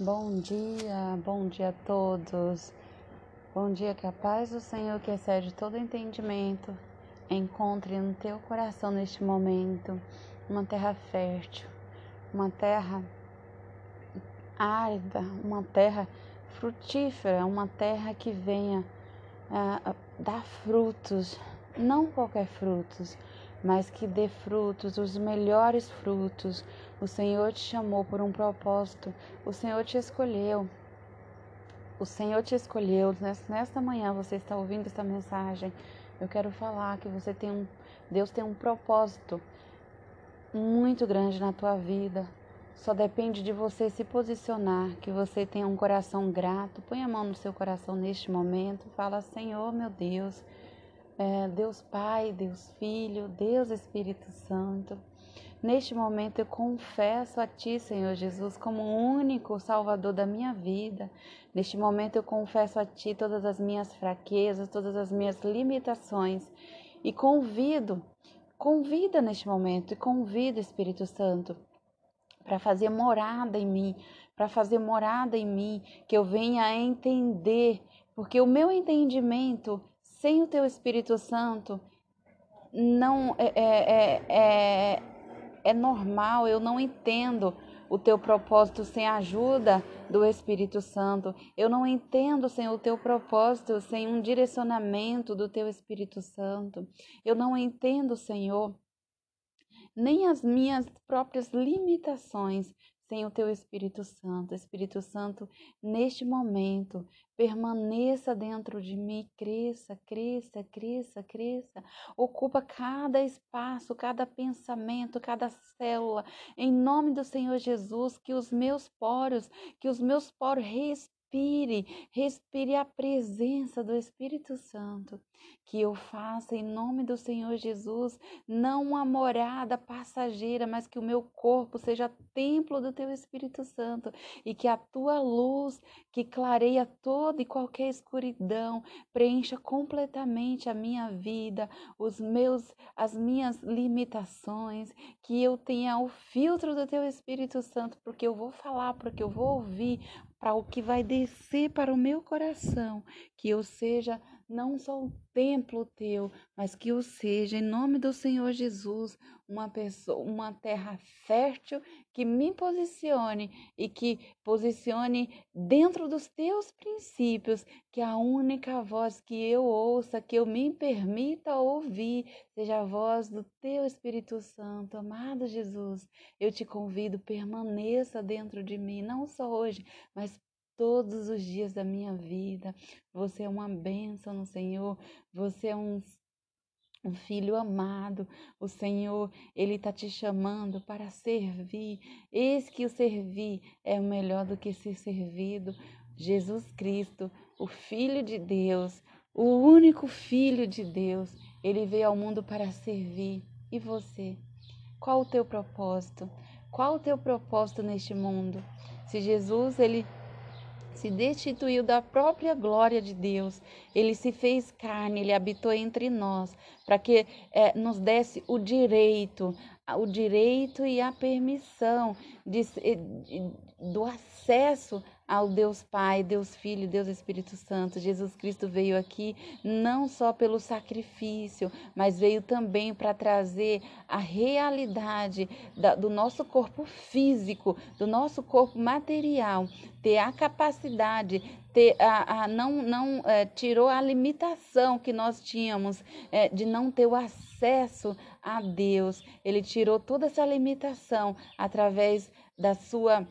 Bom dia, bom dia a todos. Bom dia, que a paz do Senhor, que excede todo entendimento, encontre no teu coração neste momento uma terra fértil, uma terra árida, uma terra frutífera, uma terra que venha uh, dar frutos, não qualquer frutos, mas que dê frutos, os melhores frutos. O Senhor te chamou por um propósito, o Senhor te escolheu. O Senhor te escolheu. Nesta manhã você está ouvindo esta mensagem. Eu quero falar que você tem um Deus tem um propósito muito grande na tua vida. Só depende de você se posicionar, que você tenha um coração grato. Põe a mão no seu coração neste momento. Fala, Senhor, meu Deus, é, Deus Pai, Deus Filho, Deus Espírito Santo. Neste momento eu confesso a Ti, Senhor Jesus, como o único Salvador da minha vida. Neste momento eu confesso a Ti todas as minhas fraquezas, todas as minhas limitações e convido, convida neste momento e convido Espírito Santo para fazer morada em mim, para fazer morada em mim, que eu venha a entender, porque o meu entendimento sem o teu Espírito Santo, não é, é, é, é normal, eu não entendo o teu propósito sem a ajuda do Espírito Santo. Eu não entendo sem o teu propósito, sem um direcionamento do teu Espírito Santo. Eu não entendo, Senhor, nem as minhas próprias limitações sem o teu Espírito Santo. Espírito Santo, neste momento, permaneça dentro de mim, cresça, cresça, cresça, cresça. Ocupa cada espaço, cada pensamento, cada célula. Em nome do Senhor Jesus, que os meus poros, que os meus poros respire, respire a presença do Espírito Santo. Que eu faça em nome do Senhor Jesus, não uma morada passageira, mas que o meu corpo seja templo do teu Espírito Santo e que a tua luz, que clareia toda e qualquer escuridão, preencha completamente a minha vida, os meus as minhas limitações, que eu tenha o filtro do teu Espírito Santo, porque eu vou falar, porque eu vou ouvir, para o que vai descer para o meu coração, que eu seja não só o templo teu, mas que eu seja, em nome do Senhor Jesus, uma pessoa, uma terra fértil que me posicione e que posicione dentro dos teus princípios, que a única voz que eu ouça, que eu me permita ouvir, seja a voz do teu Espírito Santo. Amado Jesus, eu te convido, permaneça dentro de mim, não só hoje, mas todos os dias da minha vida. Você é uma bênção no Senhor, você é um, um filho amado. O Senhor, Ele está te chamando para servir. Eis que o servir é melhor do que ser servido. Jesus Cristo, o Filho de Deus, o único Filho de Deus, ele veio ao mundo para servir. E você? Qual o teu propósito? Qual o teu propósito neste mundo? Se Jesus ele se destituiu da própria glória de Deus. Ele se fez carne, ele habitou entre nós, para que é, nos desse o direito, o direito e a permissão de, de, do acesso ao Deus Pai, Deus Filho, Deus Espírito Santo. Jesus Cristo veio aqui não só pelo sacrifício, mas veio também para trazer a realidade da, do nosso corpo físico, do nosso corpo material, ter a capacidade, ter a, a não, não é, tirou a limitação que nós tínhamos é, de não ter o acesso a Deus. Ele tirou toda essa limitação através da sua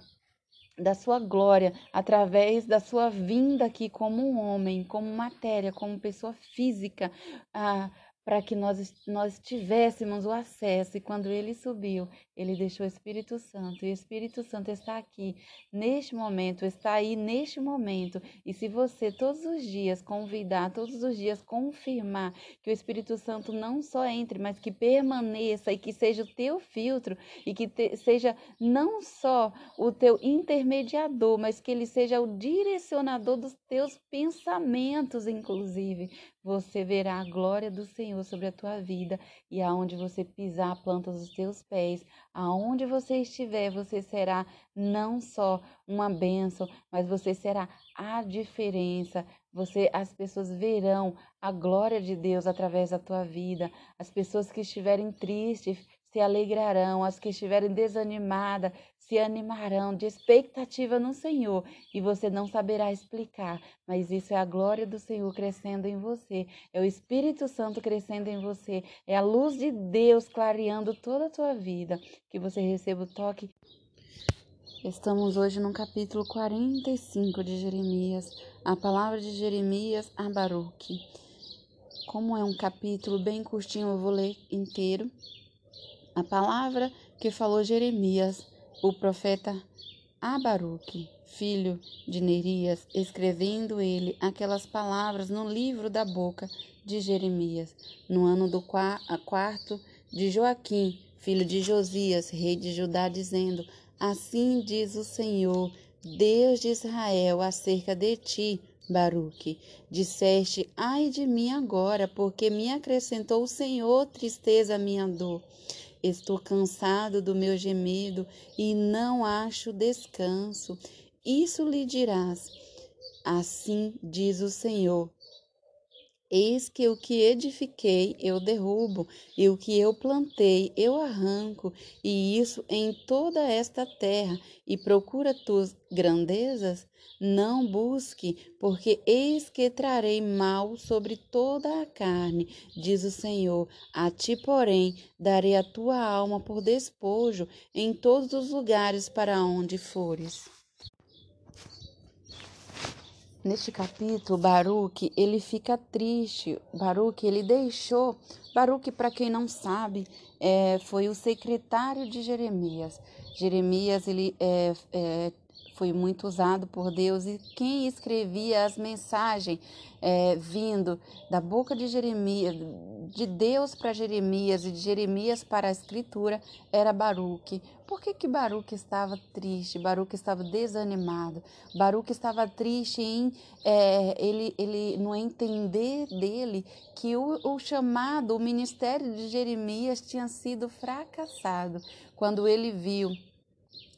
da sua glória, através da sua vinda aqui como um homem, como matéria, como pessoa física. Ah, para que nós, nós tivéssemos o acesso. E quando ele subiu, ele deixou o Espírito Santo. E o Espírito Santo está aqui, neste momento, está aí neste momento. E se você todos os dias convidar, todos os dias confirmar que o Espírito Santo não só entre, mas que permaneça e que seja o teu filtro e que te, seja não só o teu intermediador, mas que ele seja o direcionador dos teus pensamentos, inclusive você verá a glória do Senhor sobre a tua vida e aonde você pisar a planta dos teus pés, aonde você estiver, você será não só uma bênção, mas você será a diferença. Você, as pessoas verão a glória de Deus através da tua vida. As pessoas que estiverem tristes se alegrarão, as que estiverem desanimadas se animarão de expectativa no Senhor, e você não saberá explicar, mas isso é a glória do Senhor crescendo em você, é o Espírito Santo crescendo em você, é a luz de Deus clareando toda a tua vida, que você receba o toque. Estamos hoje no capítulo 45 de Jeremias, a palavra de Jeremias a Baruque. Como é um capítulo bem curtinho, eu vou ler inteiro. A palavra que falou Jeremias o profeta Abaruque, filho de Nerias, escrevendo ele aquelas palavras no livro da boca de Jeremias, no ano do quarto de Joaquim, filho de Josias, rei de Judá, dizendo: Assim diz o Senhor, Deus de Israel, acerca de ti, Baruque. Disseste: Ai de mim agora, porque me acrescentou o Senhor tristeza minha dor. Estou cansado do meu gemido e não acho descanso. Isso lhe dirás. Assim diz o Senhor: Eis que o que edifiquei eu derrubo, e o que eu plantei eu arranco, e isso em toda esta terra, e procura tuas grandezas? Não busque, porque eis que trarei mal sobre toda a carne, diz o Senhor. A ti, porém, darei a tua alma por despojo em todos os lugares para onde fores. Neste capítulo, Baruque, ele fica triste. Baruque, ele deixou. Baruque, para quem não sabe, é, foi o secretário de Jeremias. Jeremias, ele é, é, foi muito usado por Deus e quem escrevia as mensagens é, vindo da boca de Jeremias, de Deus para Jeremias e de Jeremias para a Escritura era Baruque. Por que, que Baruque estava triste? Baruque estava desanimado. Baruque estava triste em é, ele, ele no entender dele que o, o chamado, o ministério de Jeremias tinha sido fracassado. Quando ele viu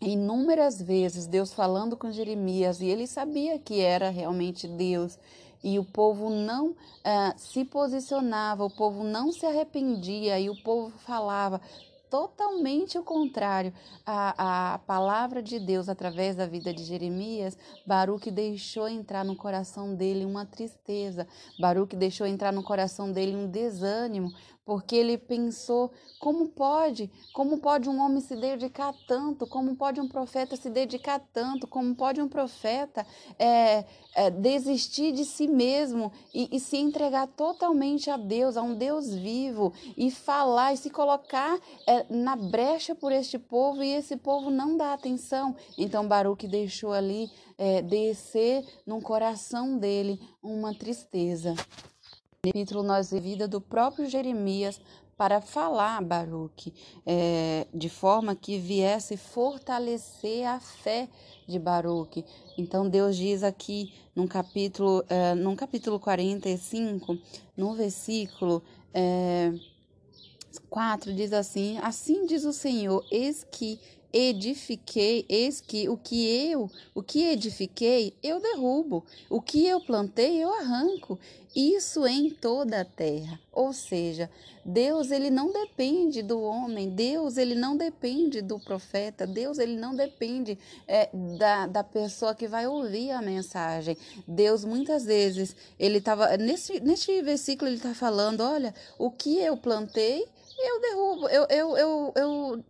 inúmeras vezes Deus falando com Jeremias e ele sabia que era realmente Deus e o povo não uh, se posicionava, o povo não se arrependia e o povo falava: totalmente o contrário. À, à palavra de Deus através da vida de Jeremias, Baruque deixou entrar no coração dele uma tristeza, Baruque deixou entrar no coração dele um desânimo, porque ele pensou como pode, como pode um homem se dedicar tanto, como pode um profeta se dedicar tanto, como pode um profeta é, é, desistir de si mesmo e, e, se entregar totalmente a Deus, a um Deus vivo e falar e se colocar é, na brecha por este povo e esse povo não dá atenção. Então Baruque deixou ali é, descer no coração dele uma tristeza capítulo nós vemos a vida do próprio Jeremias para falar a Baruque, é, de forma que viesse fortalecer a fé de Baruque. Então Deus diz aqui no capítulo, é, no capítulo 45, no versículo é, 4, diz assim: Assim diz o Senhor, eis que edifiquei, eis que o que eu, o que edifiquei, eu derrubo, o que eu plantei, eu arranco. Isso em toda a terra. Ou seja, Deus ele não depende do homem, Deus ele não depende do profeta, Deus ele não depende é, da, da pessoa que vai ouvir a mensagem. Deus muitas vezes ele estava nesse neste versículo ele está falando, olha, o que eu plantei eu derrubo, eu, eu, eu, eu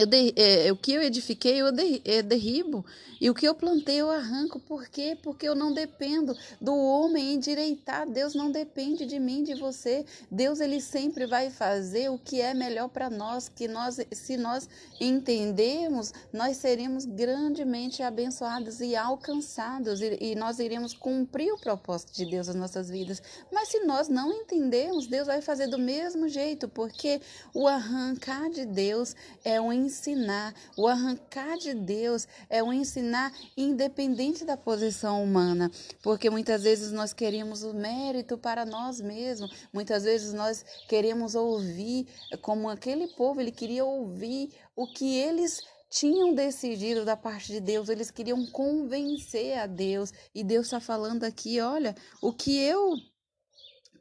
eu de, é, o que eu edifiquei, eu de, é, derribo. E o que eu plantei, eu arranco. Por quê? Porque eu não dependo do homem endireitar. Deus não depende de mim, de você. Deus, ele sempre vai fazer o que é melhor para nós. Que nós, se nós entendermos, nós seremos grandemente abençoados e alcançados. E, e nós iremos cumprir o propósito de Deus nas nossas vidas. Mas se nós não entendermos, Deus vai fazer do mesmo jeito. Porque o arrancar de Deus é um ensinar. O arrancar de Deus é o ensinar independente da posição humana, porque muitas vezes nós queremos o mérito para nós mesmos, muitas vezes nós queremos ouvir, como aquele povo, ele queria ouvir o que eles tinham decidido da parte de Deus, eles queriam convencer a Deus, e Deus está falando aqui: olha, o que eu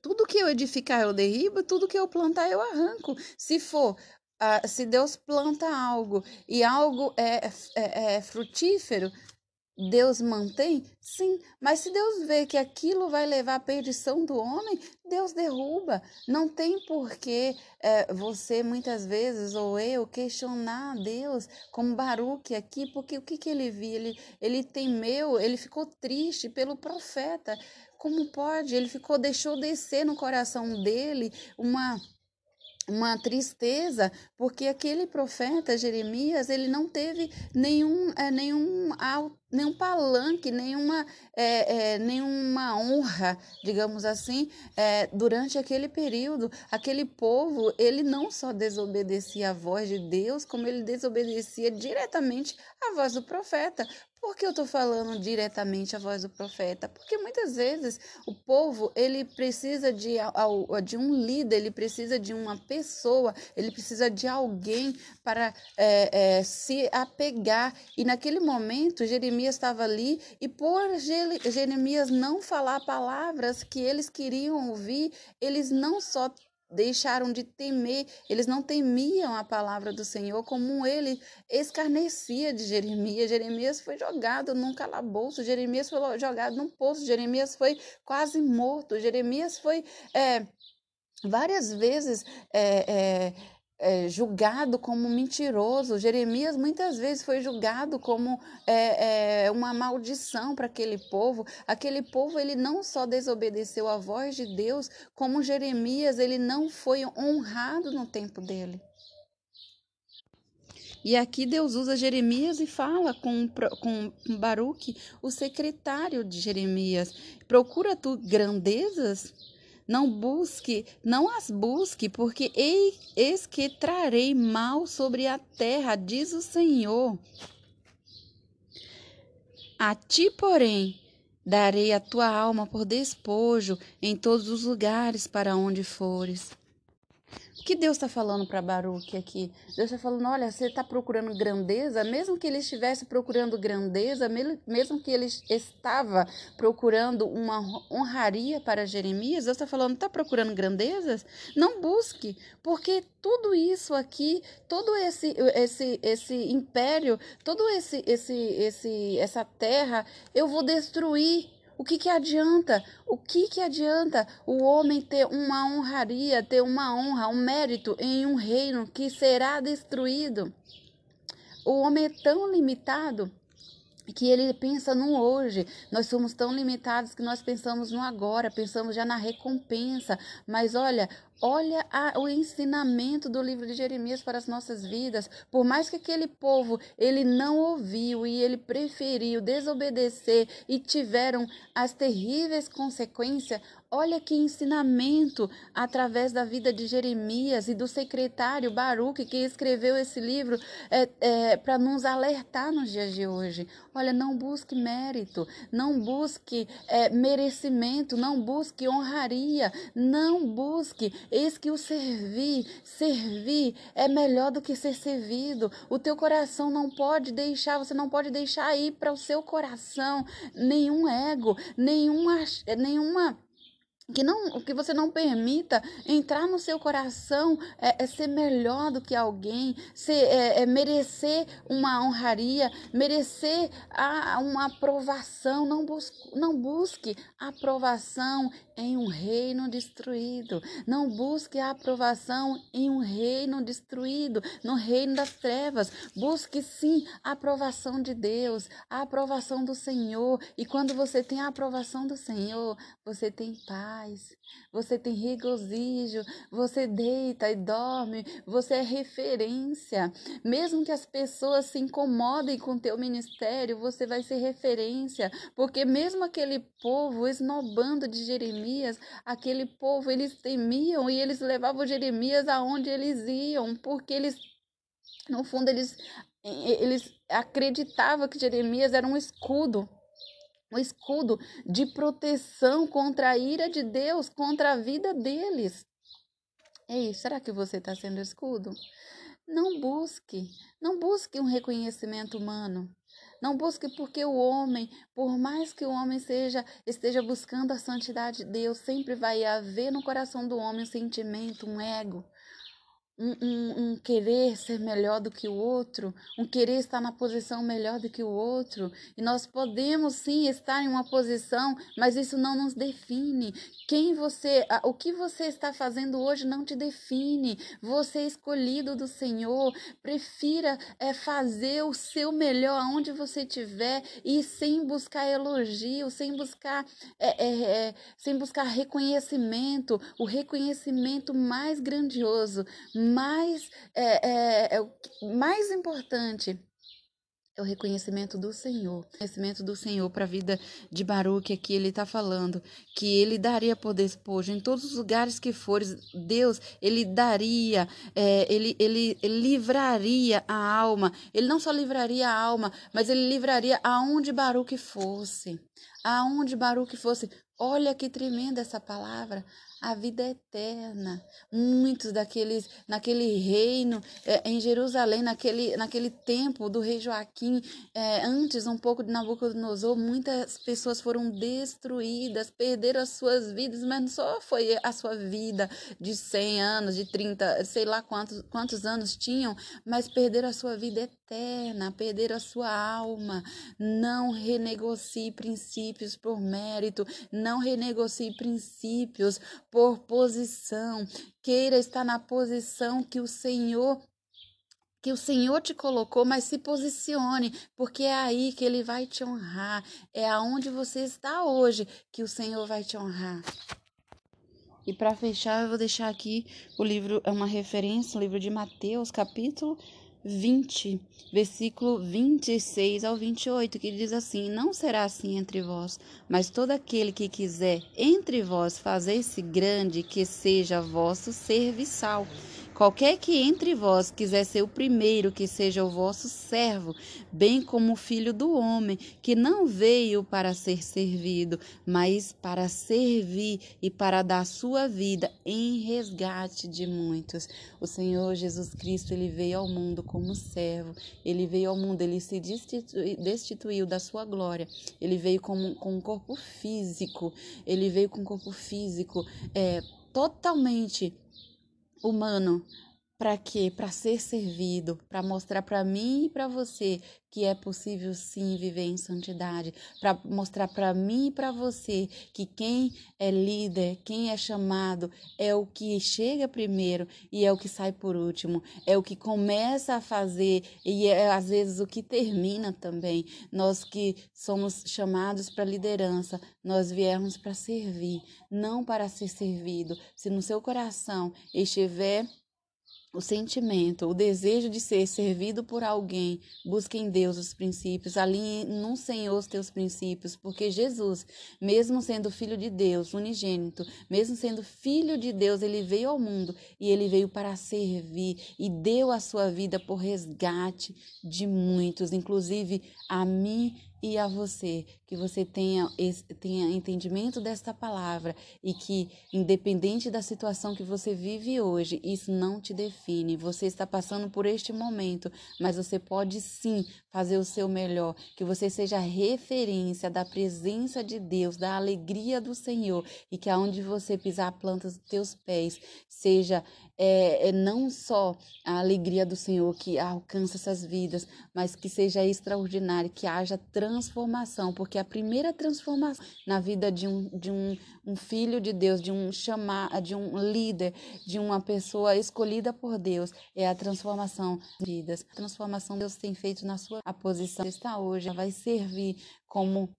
tudo que eu edificar eu derribo, tudo que eu plantar eu arranco. Se for, uh, se Deus planta algo e algo é, é, é frutífero, Deus mantém? Sim, mas se Deus vê que aquilo vai levar à perdição do homem, Deus derruba. Não tem porquê é, você, muitas vezes, ou eu, questionar Deus, como Baruque aqui, porque o que, que ele viu? Ele, ele temeu, ele ficou triste pelo profeta. Como pode? Ele ficou, deixou descer no coração dele uma uma tristeza, porque aquele profeta Jeremias, ele não teve nenhum, é, nenhum, nenhum palanque, nenhuma, é, é, nenhuma honra, digamos assim, é, durante aquele período. Aquele povo, ele não só desobedecia a voz de Deus, como ele desobedecia diretamente a voz do profeta. Por que eu estou falando diretamente a voz do profeta? Porque muitas vezes o povo ele precisa de, de um líder, ele precisa de uma pessoa, ele precisa de alguém para é, é, se apegar. E naquele momento Jeremias estava ali e por Jeremias não falar palavras que eles queriam ouvir, eles não só deixaram de temer, eles não temiam a palavra do Senhor, como ele escarnecia de Jeremias. Jeremias foi jogado num calabouço, Jeremias foi jogado num poço, Jeremias foi quase morto, Jeremias foi é, várias vezes. É, é, é, julgado como mentiroso. Jeremias muitas vezes foi julgado como é, é, uma maldição para aquele povo. Aquele povo ele não só desobedeceu a voz de Deus, como Jeremias ele não foi honrado no tempo dele. E aqui Deus usa Jeremias e fala com, com Baruque, o secretário de Jeremias. Procura tu grandezas não busque, não as busque, porque eis que trarei mal sobre a terra, diz o Senhor. A ti, porém, darei a tua alma por despojo em todos os lugares para onde fores. O que Deus está falando para Baruque aqui? Deus está falando: olha, você está procurando grandeza, mesmo que ele estivesse procurando grandeza, mesmo que ele estava procurando uma honraria para Jeremias, Deus está falando: está procurando grandezas? Não busque, porque tudo isso aqui, todo esse esse esse império, todo esse esse esse essa terra, eu vou destruir o que, que adianta? O que, que adianta o homem ter uma honraria, ter uma honra, um mérito em um reino que será destruído? O homem é tão limitado que ele pensa no hoje. Nós somos tão limitados que nós pensamos no agora, pensamos já na recompensa. Mas olha, Olha a, o ensinamento do livro de Jeremias para as nossas vidas. Por mais que aquele povo ele não ouviu e ele preferiu desobedecer e tiveram as terríveis consequências, olha que ensinamento através da vida de Jeremias e do secretário Baruque que escreveu esse livro é, é, para nos alertar nos dias de hoje. Olha, não busque mérito, não busque é, merecimento, não busque honraria, não busque Eis que o servir, servir é melhor do que ser servido. O teu coração não pode deixar, você não pode deixar ir para o seu coração nenhum ego, nenhuma, nenhuma que não que você não permita entrar no seu coração é, é ser melhor do que alguém ser, é, é merecer uma honraria merecer a, uma aprovação. Não busque, não busque aprovação em um reino destruído. Não busque a aprovação em um reino destruído no reino das trevas. Busque sim a aprovação de Deus a aprovação do Senhor. E quando você tem a aprovação do Senhor você tem paz você tem regozijo, você deita e dorme, você é referência. Mesmo que as pessoas se incomodem com o teu ministério, você vai ser referência, porque mesmo aquele povo esnobando de Jeremias, aquele povo eles temiam e eles levavam Jeremias aonde eles iam, porque eles No fundo, eles, eles acreditavam que Jeremias era um escudo um escudo de proteção contra a ira de Deus, contra a vida deles. Ei, será que você está sendo escudo? Não busque, não busque um reconhecimento humano. Não busque porque o homem, por mais que o homem seja esteja buscando a santidade de Deus, sempre vai haver no coração do homem um sentimento, um ego, um, um, querer ser melhor do que o outro, um querer estar na posição melhor do que o outro. E nós podemos sim estar em uma posição, mas isso não nos define. Quem você, o que você está fazendo hoje não te define. Você é escolhido do Senhor. Prefira é, fazer o seu melhor aonde você estiver e sem buscar elogio, sem buscar, é, é, é, sem buscar reconhecimento. O reconhecimento mais grandioso mais, é, é, é o mais importante é o reconhecimento do Senhor. O reconhecimento do Senhor para a vida de Baruque aqui, ele está falando que ele daria poder esposo em todos os lugares que fores. Deus, ele daria, é, ele, ele, ele, livraria a alma. Ele não só livraria a alma, mas ele livraria aonde Baruque fosse. Aonde Baruque fosse. Olha que tremenda essa palavra a vida eterna. Muitos daqueles, naquele reino, é, em Jerusalém, naquele, naquele tempo do rei Joaquim, é, antes um pouco de Nabucodonosor, muitas pessoas foram destruídas, perderam as suas vidas, mas não só foi a sua vida de 100 anos, de 30, sei lá quantos, quantos anos tinham, mas perderam a sua vida eterna, perderam a sua alma. Não renegocie princípios por mérito, não renegocie princípios por posição. Queira estar na posição que o Senhor que o Senhor te colocou, mas se posicione, porque é aí que ele vai te honrar. É aonde você está hoje que o Senhor vai te honrar. E para fechar, eu vou deixar aqui o livro, é uma referência, o livro de Mateus, capítulo 20, versículo 26 ao 28, que diz assim: Não será assim entre vós, mas todo aquele que quiser entre vós fazer-se grande, que seja vosso serviçal. Qualquer que entre vós quiser ser o primeiro, que seja o vosso servo, bem como o filho do homem, que não veio para ser servido, mas para servir e para dar sua vida em resgate de muitos. O Senhor Jesus Cristo, ele veio ao mundo como servo, ele veio ao mundo, ele se destituiu da sua glória, ele veio com, com um corpo físico, ele veio com um corpo físico é, totalmente humano. Para quê? Para ser servido, para mostrar para mim e para você que é possível sim viver em santidade, para mostrar para mim e para você que quem é líder, quem é chamado, é o que chega primeiro e é o que sai por último, é o que começa a fazer e é às vezes o que termina também. Nós que somos chamados para liderança, nós viemos para servir, não para ser servido. Se no seu coração estiver o sentimento, o desejo de ser servido por alguém, busque em Deus os princípios, alinhe no Senhor os teus princípios, porque Jesus, mesmo sendo filho de Deus, unigênito, mesmo sendo filho de Deus, ele veio ao mundo e ele veio para servir e deu a sua vida por resgate de muitos, inclusive a mim e a você, que você tenha, tenha entendimento desta palavra e que, independente da situação que você vive hoje, isso não te define. Você está passando por este momento, mas você pode sim fazer o seu melhor, que você seja referência da presença de Deus, da alegria do Senhor. E que aonde você pisar a planta dos teus pés. Seja é, é não só a alegria do Senhor que alcança essas vidas, mas que seja extraordinário, que haja transformação, porque a primeira transformação na vida de um, de um, um filho de Deus, de um chamar, de um líder, de uma pessoa escolhida por Deus, é a transformação de vidas. A transformação Deus tem feito na sua a posição que está hoje, vai servir como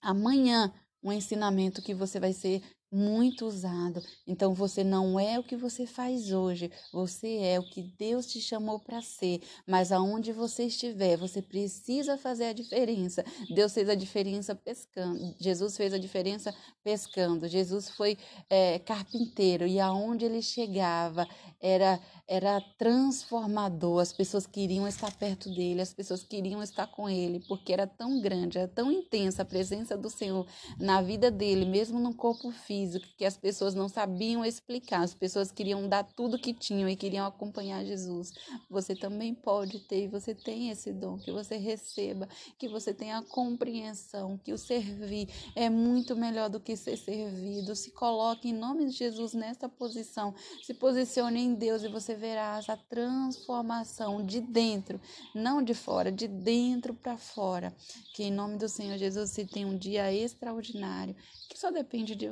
amanhã um ensinamento que você vai ser muito usado. Então você não é o que você faz hoje, você é o que Deus te chamou para ser. Mas aonde você estiver, você precisa fazer a diferença. Deus fez a diferença pescando, Jesus fez a diferença pescando. Jesus foi é, carpinteiro e aonde ele chegava era era transformador. As pessoas queriam estar perto dele, as pessoas queriam estar com ele, porque era tão grande, era tão intensa a presença do Senhor na vida dele, mesmo no corpo físico, que as pessoas não sabiam explicar. As pessoas queriam dar tudo que tinham e queriam acompanhar Jesus. Você também pode ter, você tem esse dom, que você receba, que você tenha a compreensão que o servir é muito melhor do que ser servido. Se coloque em nome de Jesus nessa posição, se posicione em Deus e você verá essa transformação de dentro, não de fora, de dentro para fora. Que em nome do Senhor Jesus você tenha um dia extraordinário, que só depende de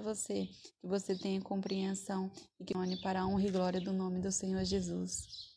que você tenha compreensão e que one para a honra e glória do nome do Senhor Jesus.